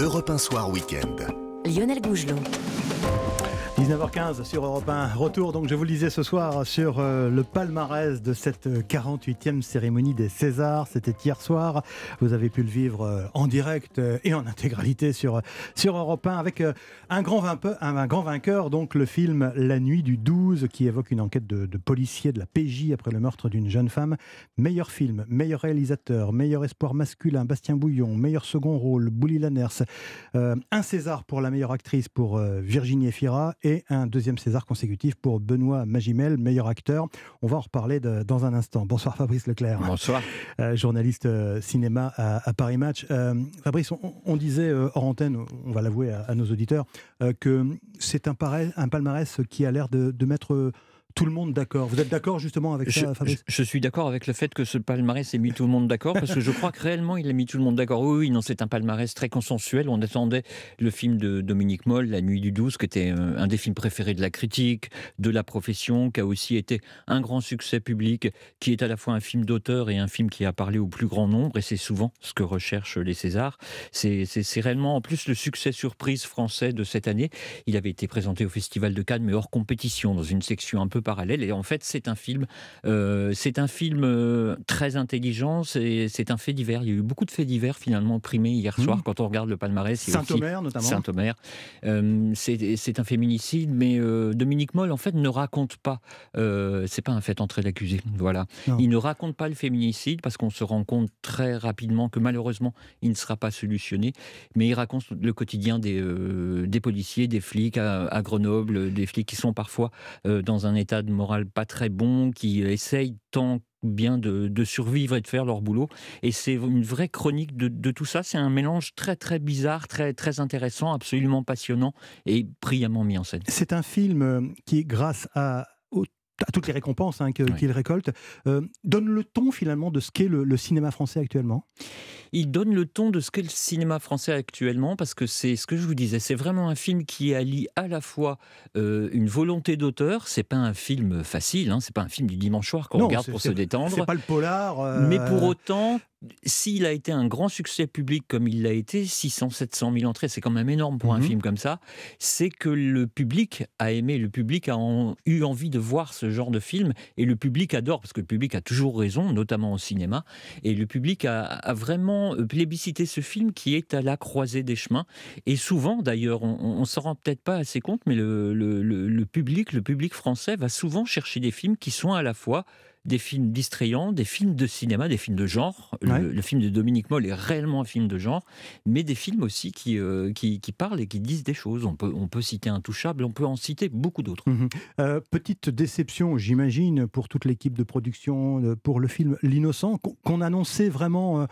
Europe 1 Soir Week-end. Lionel Gougelot. 19h15 sur Europe 1. Retour, donc je vous le disais ce soir, sur euh, le palmarès de cette 48e cérémonie des Césars. C'était hier soir. Vous avez pu le vivre euh, en direct euh, et en intégralité sur, sur Europe 1 avec un grand, vainqueur, un, grand vainqueur, donc le film La Nuit du 12 qui évoque une enquête de, de policiers de la PJ après le meurtre d'une jeune femme. Meilleur film, meilleur réalisateur, meilleur espoir masculin, Bastien Bouillon, meilleur second rôle, Bouli Lanners. un César pour la meilleure actrice pour Virginie Efira et un deuxième César consécutif pour Benoît Magimel, meilleur acteur. On va en reparler dans un instant. Bonsoir Fabrice Leclerc. Bonsoir. Euh, journaliste euh, cinéma à, Paris Match. Euh, Fabrice, on, disait hors antenne, on va l'avouer à, nos auditeurs, que c'est un, un palmarès qui a l'air de, de mettre tout le monde d'accord. Vous êtes d'accord justement avec ça, Fabrice je, suis d'accord avec le fait que ce palmarès ait mis tout le monde d'accord, parce que je crois que réellement il a mis tout le monde d'accord. Oui, oui, non, c'est un palmarès très consensuel. On attendait le film de Dominique Moll, La Nuit du 12, qui était euh, un des films préférés de la critique, de la profession, qui a aussi été un grand succès public, qui est à la fois un film d'auteur et un film qui a parlé au plus grand nombre, et c'est souvent ce que recherchent les Césars. C'est réellement en plus le succès surprise français de cette année. Il avait été présenté au Festival de Cannes, mais hors compétition, dans une section un peu parallèle. Et en fait, c'est un film, euh, c'est un film euh, très intelligent. C'est un fait divers. Il y a eu beaucoup de faits divers finalement primés hier soir mmh. quand on regarde le palmarès. Saint-Omer notamment. Saint-Omer. Euh, c'est un féminicide, mais Dominique Moll en fait ne raconte pas. c'est pas un fait entré d'accusé. Voilà. Il ne raconte pas le féminicide parce qu'on se rend compte très rapidement que malheureusement il ne sera pas solutionné. Mais il raconte le quotidien des, des policiers, des flics à, à Grenoble, des flics qui sont parfois dans un état de morale pas très bon, qui essayent tant bien de, survivre et de faire leur boulot. Et c'est une vraie chronique de, tout ça. C'est un mélange très très bizarre, très très intéressant, absolument passionnant et brillamment mis en scène. C'est un film euh, qui, grâce à à toutes les récompenses hein, qu'il récolte, euh, donne le ton finalement de ce qu'est le, cinéma français actuellement? Il donne le ton de ce qu'est le cinéma français actuellement parce que c'est ce que je vous disais, c'est vraiment un film qui allie à la fois euh, une volonté d'auteur, c'est pas un film facile, hein, c'est pas un film du dimanche soir qu'on regarde pour se détendre. C'est pas le polar. Euh, Mais pour autant, s'il a été un grand succès public comme il l'a été, 600, 700 000 entrées, c'est quand même énorme pour un mhm. film comme ça, c'est que le public a aimé, le public a eu envie de voir ce genre de film, et le public adore, parce que le public a toujours raison, notamment au cinéma, et le public a, vraiment plébiscité ce film qui est à la croisée des chemins, et souvent d'ailleurs, on, ne s'en rend peut-être pas assez compte, mais le public, le public français va souvent chercher des films qui sont à la fois des films distrayants, des films de cinéma, des films de genre. Le, film de Dominique Moll est réellement un film de genre, mais des films aussi qui, euh, qui, parlent et qui disent des choses. On peut, on peut citer Intouchable, on peut en citer beaucoup d'autres. Mhm. Euh, petite déception, j'imagine, pour toute l'équipe de production, euh, pour le film L'Innocent, qu'on annonçait vraiment,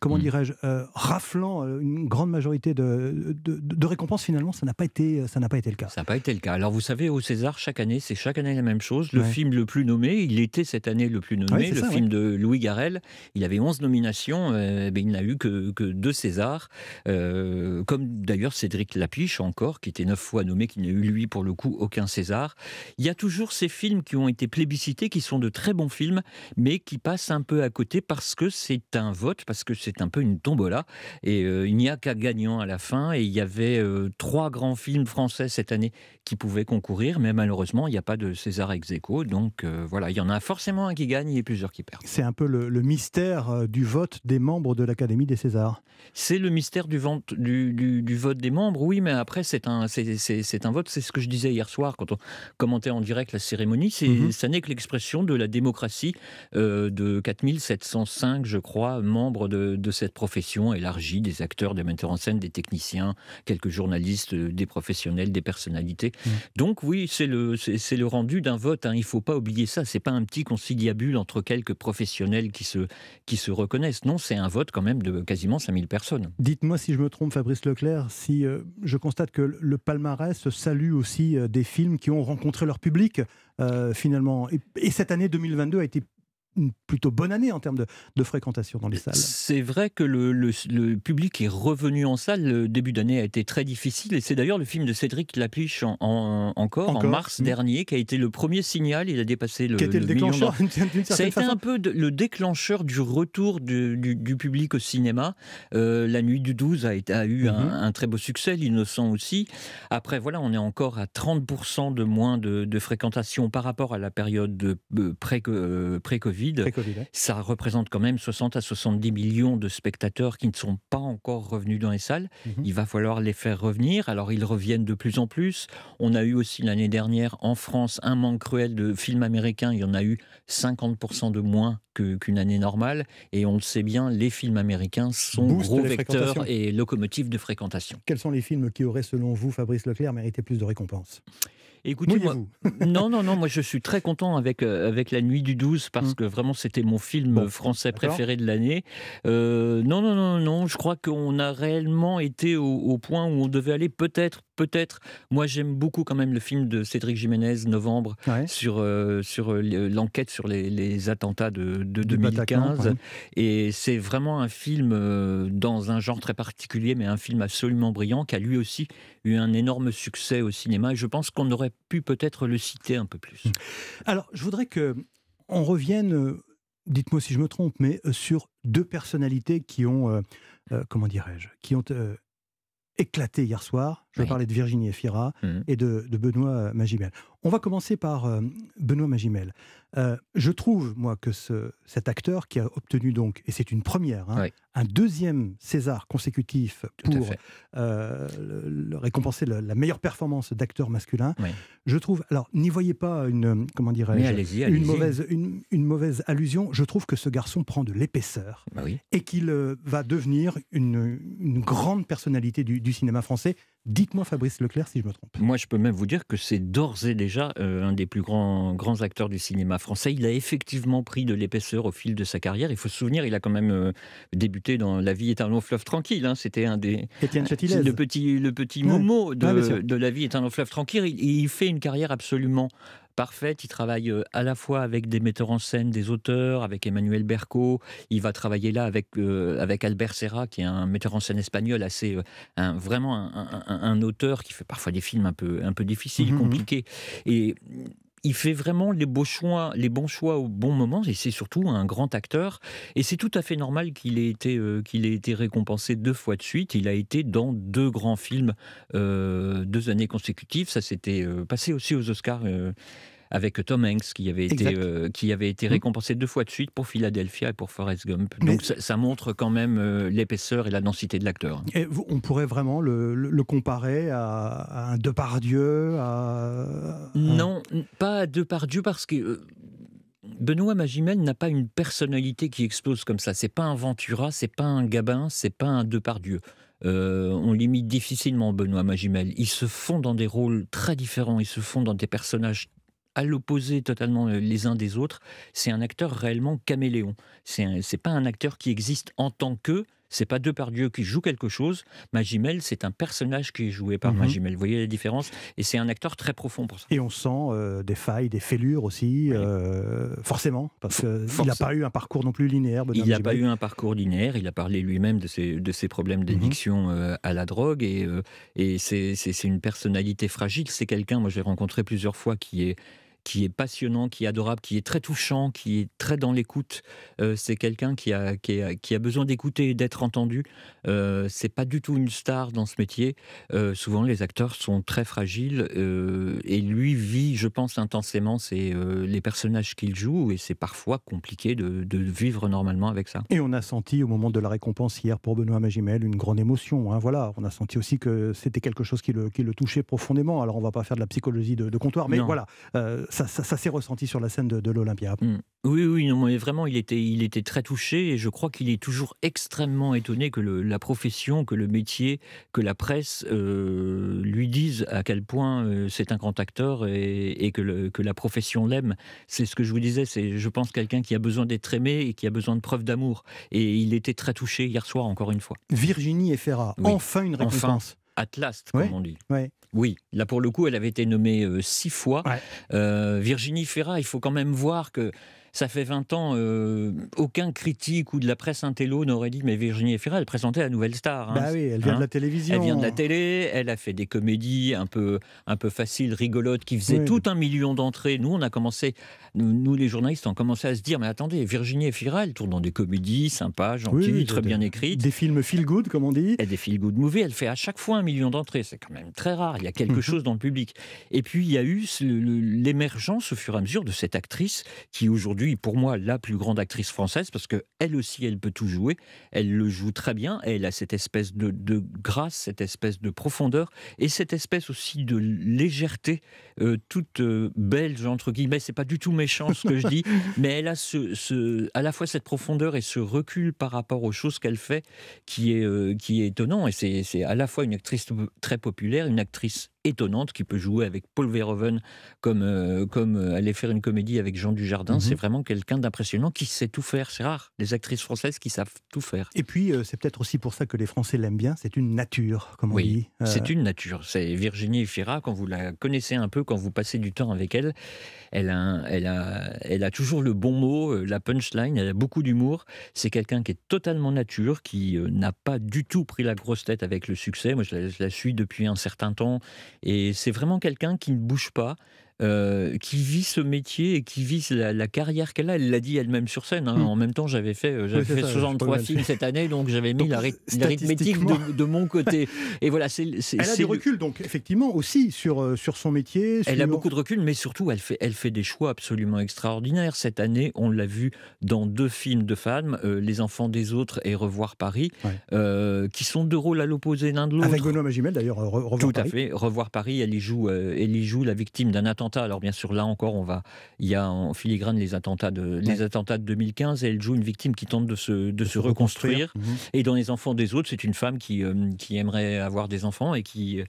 comment mhm. dirais-je, raflant une grande majorité de, de, récompenses. Finalement, ça n'a pas, été, ça pas été le cas. Ça n'a pas été le cas. Alors, vous savez, au César, chaque année, c'est chaque année la même chose. Le film le plus nommé, il était cette année le plus nommé, le film de Louis Garrel. Il avait 11 nominations, euh, ben, il n'a eu que, que deux Césars, euh, comme d'ailleurs Cédric Lapiche encore, qui était neuf fois nommé, qui n'a eu lui pour le coup aucun César. Il y a toujours ces films qui ont été plébiscités, qui sont de très bons films, mais qui passent un peu à côté parce que c'est un vote, parce que c'est un peu une tombola, et euh, il n'y a qu'un gagnant à la fin, et il y avait trois grands films français cette année qui pouvaient concourir, mais malheureusement il n'y a pas de César ex aequo, donc voilà, il y en a forcément forcément un qui gagne et plusieurs qui perdent. C'est un peu le, mystère euh, du vote des membres de l'Académie des Césars. C'est le mystère du, du, vote des membres, oui, mais après, c'est un, c'est, un vote. C'est ce que je disais hier soir quand on commentait en direct la cérémonie. C'est, mhm. Ça n'est que l'expression de la démocratie euh, de 4705, je crois, membres de, cette profession élargie, des acteurs, des metteurs en scène, des techniciens, quelques journalistes, euh, des professionnels, des personnalités. Mhm. Donc, oui, c'est le, c'est, le rendu d'un vote. Hein. Il ne faut pas oublier ça. C'est pas un petit conciliabule entre quelques professionnels qui se, qui se reconnaissent. Non, c'est un vote quand même de quasiment 5000 personnes. Dites-moi si je me trompe, Fabrice Leclerc, si euh, je constate que le palmarès salue aussi euh, des films qui ont rencontré leur public, euh, finalement. Et, cette année 2022 a été une plutôt bonne année en termes de, fréquentation dans les salles. C'est vrai que le, public est revenu en salle. Le début d'année a été très difficile. Et c'est d'ailleurs le film de Cédric Lapiche en, encore, en mars mmh. dernier, qui a été le premier signal. Il a dépassé le. Qui était le, déclencheur Ça a été un peu le déclencheur du retour du, public au cinéma. Euh, la nuit du 12 a, été, a eu mmh. un, très beau succès, l'innocent aussi. Après, voilà, on est encore à 30% de moins de, fréquentation par rapport à la période de, ça représente quand même 60 à 70 millions de spectateurs qui ne sont pas encore revenus dans les salles. Mhm. Il va falloir les faire revenir. Alors ils reviennent de plus en plus. On a eu aussi l'année dernière en France un manque cruel de films américains. Il y en a eu 50% de moins qu'une année normale. Et on le sait bien, les films américains sont gros vecteurs et locomotives de fréquentation. Quels sont les films qui auraient, selon vous, Fabrice Leclerc, mérité plus de récompenses? Écoutez, moi, non, non, non, moi je suis très content avec, euh, avec La Nuit du 12 parce mm. que vraiment c'était mon film français préféré de l'année. Euh, non, non, non, non, je crois qu'on a réellement été au, point où on devait aller peut-être, peut-être. Moi j'aime beaucoup quand même le film de Cédric Jiménez, Novembre, sur, euh, sur l'enquête sur les, attentats de, de 2015. Et c'est vraiment un film dans un genre très particulier, mais un film absolument brillant qui a lui aussi eu un énorme succès au cinéma. Et je pense qu'on aurait pu peut-être le citer un peu plus. Alors, je voudrais que on revienne, euh, dites-moi si je me trompe, mais euh, sur deux personnalités qui ont, euh, comment dirais-je, qui ont éclaté hier soir. Je vais parler de Virginie Efira mmh. et de, Benoît Magimel. On va commencer par Benoît Magimel. Je trouve, moi, que ce, cet acteur qui a obtenu donc, et c'est une première, hein, un deuxième César consécutif pour euh, le, récompenser la meilleure performance d'acteur masculin. Je trouve, alors n'y voyez pas une, comment dirais-je, une mauvaise, une, mauvaise allusion. Je trouve que ce garçon prend de l'épaisseur bah et qu'il euh, va devenir une, grande personnalité du cinéma français Dites-moi Fabrice Leclerc si je me trompe. Moi, je peux même vous dire que c'est d'ores et déjà euh, un des plus grands, grands acteurs du cinéma français. Il a effectivement pris de l'épaisseur au fil de sa carrière. Il faut se souvenir, il a quand même euh, débuté dans La vie est un long fleuve tranquille. Hein. C'était un des. Étienne Le petit, le petit Momo de, de, La vie est un long fleuve tranquille. il fait une carrière absolument parfaite. Il travaille euh, à la fois avec des metteurs en scène, des auteurs, avec Emmanuel Berco. Il va travailler là avec, euh, avec Albert Serra, qui est un metteur en scène espagnol, assez, euh, un, vraiment un, auteur qui fait parfois des films un peu, un peu difficiles, mmh, mmh, mmh. compliqués. Et il fait vraiment les, choix, les bons choix au bon moment et c'est surtout un grand acteur. Et c'est tout à fait normal qu'il ait, été, qu'il ait été récompensé deux fois de suite. Il a été dans deux grands films deux années consécutives. Ça s'était passé aussi aux Oscars avec Tom Hanks qui avait été, euh, qui avait été mmh. récompensé deux fois de suite pour Philadelphia et pour Forrest Gump. Donc ça, montre quand même euh, l'épaisseur et la densité de l'acteur. On pourrait vraiment le, comparer à, un Depardieu à... Non, pas à Depardieu parce que... Euh, Benoît Magimel n'a pas une personnalité qui explose comme ça. C'est pas un Ventura, c'est pas un Gabin, c'est pas un Depardieu. on limite difficilement Benoît Magimel. Ils se font dans des rôles très différents, ils se font dans des personnages à l'opposé totalement euh, les uns des autres. C'est un acteur réellement caméléon. C'est pas un acteur qui existe en tant que, c'est pas Depardieu qui joue quelque chose. Magimel, c'est un personnage qui est joué par mhm. Magimel. Vous voyez la différence? Et c'est un acteur très profond pour ça. Et on sent euh, des failles, des fêlures aussi, euh, forcément, parce qu'il n'a pas eu un parcours non plus linéaire. il n'a pas eu un parcours linéaire. Il a parlé lui-même de ses, de ses problèmes mhm. d'addiction à la drogue. Et, et c'est une personnalité fragile. C'est quelqu'un, moi j'ai rencontré plusieurs fois, qui est qui est passionnant, qui est adorable, qui est très touchant, qui est très dans l'écoute. Euh, c'est quelqu'un qui a, qui, a, besoin d'écouter et d'être entendu. Euh, c'est pas du tout une star dans ce métier. Euh, souvent, les acteurs sont très fragiles euh, et lui vit, je pense, intensément c'est les personnages qu'il joue et c'est parfois compliqué de, vivre normalement avec ça. Et on a senti au moment de la récompense hier pour Benoît Magimel une grande émotion. Hein, voilà, on a senti aussi que c'était quelque chose qui le, qui le, touchait profondément. Alors on va pas faire de la psychologie de, comptoir, mais voilà, ça, s'est ressenti sur la scène de, l'Olympia. Mm. Oui, oui, non, mais vraiment, il était, il était très touché et je crois qu'il est toujours extrêmement étonné que la profession, que le métier, que la presse euh, lui disent à quel point euh, c'est un grand acteur et, que, que la profession l'aime. C'est ce que je vous disais, c'est, je pense, quelqu'un qui a besoin d'être aimé et qui a besoin de preuves d'amour. Et il était très touché hier soir, encore une fois. Virginie Efera, enfin une récompense. Enfin, at last, comme on dit. Oui, là pour le coup, elle avait été nommée euh, six fois. Euh, Virginie Ferra, il faut quand même voir que ça fait 20 ans, euh, aucun critique ou de la presse intello n'aurait dit mais Virginie Efira, elle présentait la Nouvelle Star. Hein. bah oui, elle vient de hein. la télévision. Elle vient de la télé, elle a fait des comédies un peu, un peu faciles, rigolotes, qui faisaient tout un million d'entrées. Nous, on a commencé, nous, les journalistes, on commencé à se dire mais attendez, Virginie Efira, elle tourne dans des comédies sympas, gentilles, très bien écrites. Des films feel good, comme on dit. Et des feel good movies, elle fait à chaque fois un million d'entrées. C'est quand même très rare. Il y a quelque chose dans le public. Et puis, il y a eu l'émergence au fur et à mesure de cette actrice qui aujourd'hui, pour moi, la plus grande actrice française, parce qu'elle aussi, elle peut tout jouer. Elle le joue très bien. Elle a cette espèce de, grâce, cette espèce de profondeur et cette espèce aussi de légèreté, euh, toute euh, belge, entre guillemets. C'est pas du tout méchant ce que je dis, mais elle a ce, à la fois cette profondeur et ce recul par rapport aux choses qu'elle fait qui est, euh, qui est étonnant. Et c'est à la fois une actrice très populaire, une actrice étonnante qui peut jouer avec Paul Verhoeven comme, euh, comme euh, aller faire une comédie avec Jean Dujardin. Mhm. C'est vraiment quelqu'un d'impressionnant qui sait tout faire. C'est rare, les actrices françaises qui savent tout faire. Et puis, euh, c'est peut-être aussi pour ça que les Français l'aiment bien. C'est une nature, comme on dit. C'est une nature. C'est Virginie Fira, quand vous la connaissez un peu, quand vous passez du temps avec elle, elle a, elle a, elle a toujours le bon mot, la punchline, elle a beaucoup d'humour. C'est quelqu'un qui est totalement nature, qui n'a pas du tout pris la grosse tête avec le succès. Moi, je la suis depuis un certain temps et c'est vraiment quelqu'un qui ne bouge pas, euh, qui vit ce métier et qui vit la, carrière qu'elle a. Elle l'a dit elle-même sur scène. Hein. Hmm. En même temps, j'avais fait, euh, j'avais fait 63 films cette année, donc j'avais mis l'arithmétique de, mon côté. Et voilà, c'est. Elle a du recul, donc effectivement aussi sur euh, sur son métier. Elle a beaucoup de recul, mais surtout, elle fait elle fait des choix absolument extraordinaires. Cette année, on l'a vu dans deux films de femmes, Les Enfants des autres et Revoir Paris, qui sont deux rôles à l'opposé l'un de l'autre. Avec Benoît Magimel d'ailleurs. Revoir Tout à fait. Revoir Paris, elle y joue, elle y joue la victime d'un attentat alors bien sûr, là encore, on va, il y a en filigrane les attentats de, les attentats de 2015 et elle joue une victime qui tente de se, de, se, reconstruire. Mhm. Et dans les enfants des autres, c'est une femme qui, euh, qui aimerait avoir des enfants et qui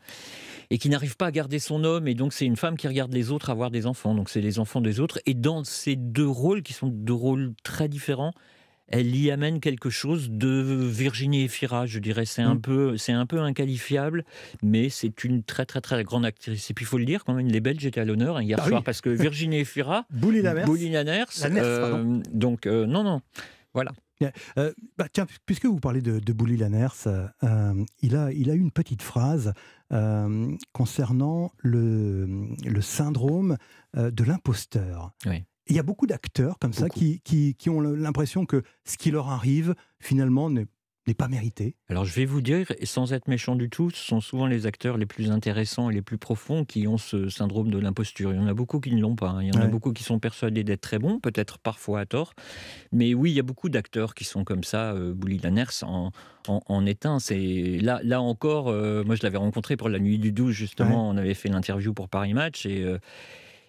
et qui n'arrive pas à garder son homme. Et donc, c'est une femme qui regarde les autres avoir des enfants. Donc, c'est les enfants des autres. Et dans ces deux rôles, qui sont deux rôles très différents, elle y amène quelque chose de Virginie Efira, je dirais. C'est un, mm. peu, c'est un peu inqualifiable, mais c'est une très très très grande actrice. Et puis il faut le dire, quand même, les Belges étaient à l'honneur hein, hier bah soir, parce que Virginie Efira, Bouli Laners, euh, donc euh, non, non, voilà. Euh, bah, tiens, puisque vous parlez de, de Bouli Lanners, il, a, il a une petite phrase concernant le, le syndrome de l'imposteur. Oui. Il y a beaucoup d'acteurs comme ça qui, qui, ont l'impression que ce qui leur arrive, finalement, n'est pas mérité Alors je vais vous dire, sans être méchant du tout, ce sont souvent les acteurs les plus intéressants et les plus profonds qui ont ce syndrome de l'imposture. Il y en a beaucoup qui ne l'ont pas. Hein. Il y en a beaucoup qui sont persuadés d'être très bons, peut-être parfois à tort. Mais oui, il y a beaucoup d'acteurs qui sont comme ça. Euh, Bouli Lanners en, en, est un. Là, là encore, euh, moi je l'avais rencontré pour la nuit du 12, justement. On avait fait l'interview pour Paris Match et. Euh,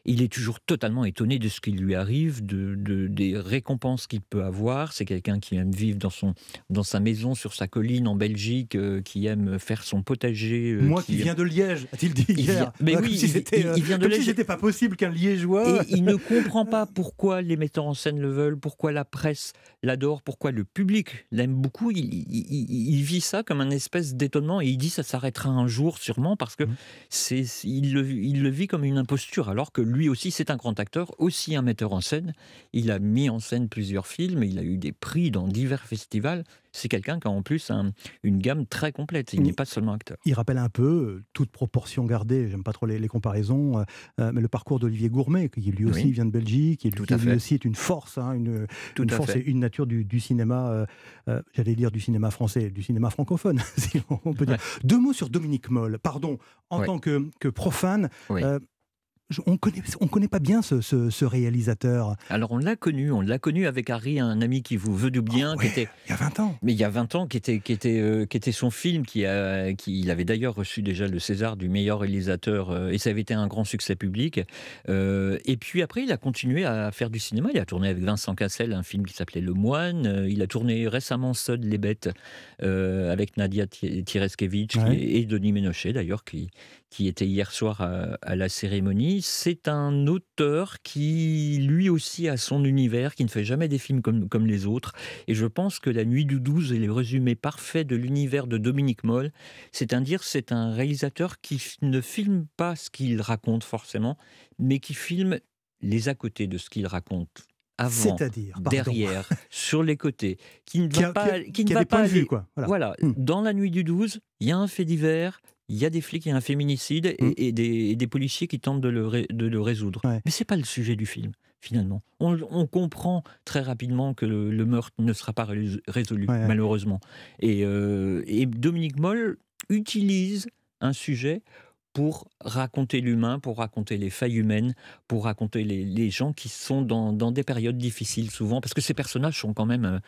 il est toujours totalement étonné de ce qui lui arrive, de, des récompenses qu'il peut avoir. C'est quelqu'un qui aime vivre dans, son, dans sa maison, sur sa colline en Belgique, euh, qui aime faire son potager. Euh, Moi qui, viens de Liège, a-t-il dit hier Mais oui, il, vient de Liège. si c'était pas possible qu'un Liégeois. Et il ne comprend pas pourquoi les metteurs en scène le veulent, pourquoi la presse l'adore, pourquoi le public l'aime beaucoup. Il, vit ça comme un espèce d'étonnement et il dit ça s'arrêtera un jour sûrement parce que mmh. c'est il le, il le vit comme une imposture alors que lui aussi, c'est un grand acteur, aussi un metteur en scène. Il a mis en scène plusieurs films, il a eu des prix dans divers festivals. C'est quelqu'un qui a en plus une gamme très complète. Il n'est pas seulement acteur. Il rappelle un peu, euh, toute proportion gardée, j'aime pas trop les, comparaisons, euh, euh, mais le parcours d'Olivier Gourmet, qui lui aussi vient de Belgique, qui lui, aussi est une force, hein, une, force et une nature du, cinéma, j'allais dire du cinéma français, du cinéma francophone, si on peut dire. Deux mots sur Dominique Moll. Pardon, en tant que, que profane, on connaît, on connaît pas bien ce, réalisateur. Alors on l'a connu, on l'a connu avec Harry, un ami qui vous veut du bien, qui était il y a 20 ans. Mais il y a 20 ans, qui était qui était euh, qui était son film, qui a qui il avait d'ailleurs reçu déjà le César du meilleur réalisateur euh, et ça avait été un grand succès public. Euh, et puis après, il a continué à faire du cinéma. Il a tourné avec Vincent Cassel un film qui s'appelait Le Moine. Il a tourné récemment Sod les bêtes avec Nadia Tireskevich et Denis Ménochet d'ailleurs qui qui était hier soir à, la cérémonie. C'est un auteur qui, lui aussi, a son univers, qui ne fait jamais des films comme, comme les autres. Et je pense que La Nuit du 12 est le résumé parfait de l'univers de Dominique Moll. C'est-à-dire, c'est un réalisateur qui ne filme pas ce qu'il raconte forcément, mais qui filme les à côté de ce qu'il raconte avant, derrière, sur les côtés, qui ne va pas, qui, ne va pas aller. quoi. Voilà, hmm. dans la nuit du 12, il y a un fait divers, il y a des flics, il y a un féminicide et, hmm. des, policiers qui tentent de le, de le résoudre. Mais Mais c'est pas le sujet du film finalement. On, comprend très rapidement que le, meurtre ne sera pas résolu, malheureusement. Et, euh, et Dominique Moll utilise un sujet pour raconter l'humain, pour raconter les failles humaines, pour raconter les, gens qui sont dans, des périodes difficiles souvent, parce que ces personnages sont quand même, euh,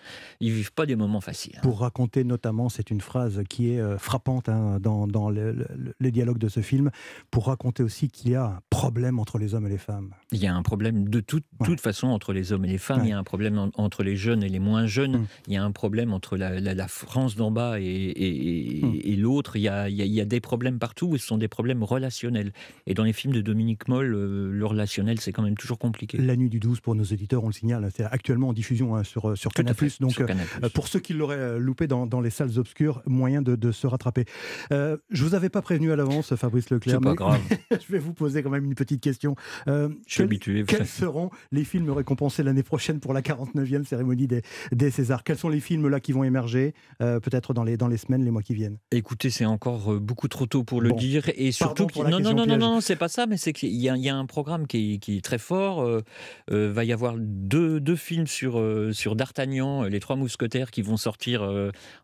ils vivent pas des moments faciles. Hein. Pour raconter notamment, c'est une phrase qui est euh, frappante hein, dans, les dialogues de ce film, pour raconter aussi qu'il y a un problème entre les hommes et les femmes. Il y a un problème de toute, toute façon entre les hommes et les femmes, il y a un problème entre les jeunes et les moins jeunes, mm. il y a un problème entre la, France d'en bas et, mm. l'autre, il, il, il y a des problèmes partout, et ce sont des problèmes relationnel. Et dans les films de Dominique Moll, euh, le relationnel, c'est quand même toujours compliqué. La nuit du 12, pour nos éditeurs, on le signale, c'est actuellement en diffusion hein, sur, sur Canal+. Donc, euh, pour ceux qui l'auraient euh, loupé dans, dans, les salles obscures, moyen de, de se rattraper. Euh, je vous avais pas prévenu à l'avance, Fabrice Leclerc. C'est pas grave. je vais vous poser quand même une petite question. je suis habitué. Quels seront les films récompensés l'année prochaine pour la 49e cérémonie des, des Césars? Quels sont les films là qui vont émerger, peut-être dans les, dans les semaines, les mois qui viennent? Écoutez, c'est encore beaucoup trop tôt pour le dire. Et surtout, non, non, non, non, non, c'est pas ça, mais c'est qu'il y, y, a un programme qui est, qui est très fort. Euh, euh, va y avoir deux, deux films sur, euh, sur D'Artagnan, les trois mousquetaires, qui vont sortir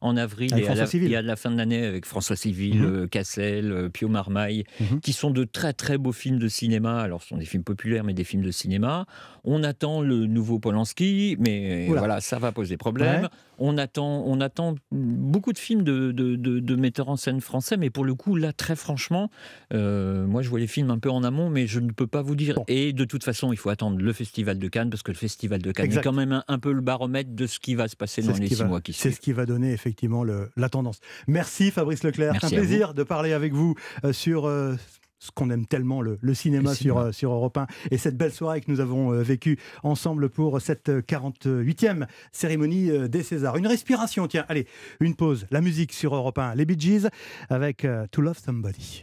en avril et à, la, la, fin de l'année avec François Civil, mhm. Cassel, Pio Marmaille, mhm. qui sont de très très beaux films de cinéma. Alors, ce sont des films populaires, mais des films de cinéma. On attend le nouveau Polanski, mais voilà, ça va poser problème. On attend, on attend beaucoup de films de, de, de, metteurs en scène français, mais pour le coup, là, très franchement, euh, moi, je vois les films un peu en amont, mais je ne peux pas vous dire. Et de toute façon, il faut attendre le Festival de Cannes, parce que le Festival de Cannes est quand même un, peu le baromètre de ce qui va se passer dans les six mois qui suivent. C'est ce qui va donner effectivement le, la tendance. Merci Fabrice Leclerc. C'est un plaisir de parler avec vous euh, sur euh, ce qu'on aime tellement, le, cinéma, Sur, sur Europe 1, et cette belle soirée que nous avons vécue ensemble pour cette 48e cérémonie des Césars. Une respiration, tiens, allez, une pause, la musique sur Europe 1, les Bee Gees avec To Love Somebody.